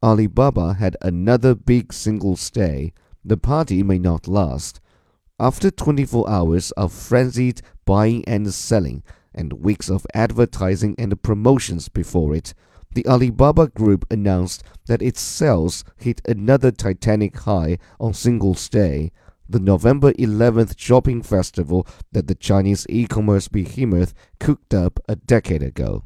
Alibaba had another big Singles Day, The party may not last. After 24 hours of frenzied buying and selling, and weeks of advertising and promotions before it, the Alibaba Group announced that its sales hit another titanic high on Singles' Day, the November 11th shopping festival that the Chinese e commerce behemoth cooked up a decade ago.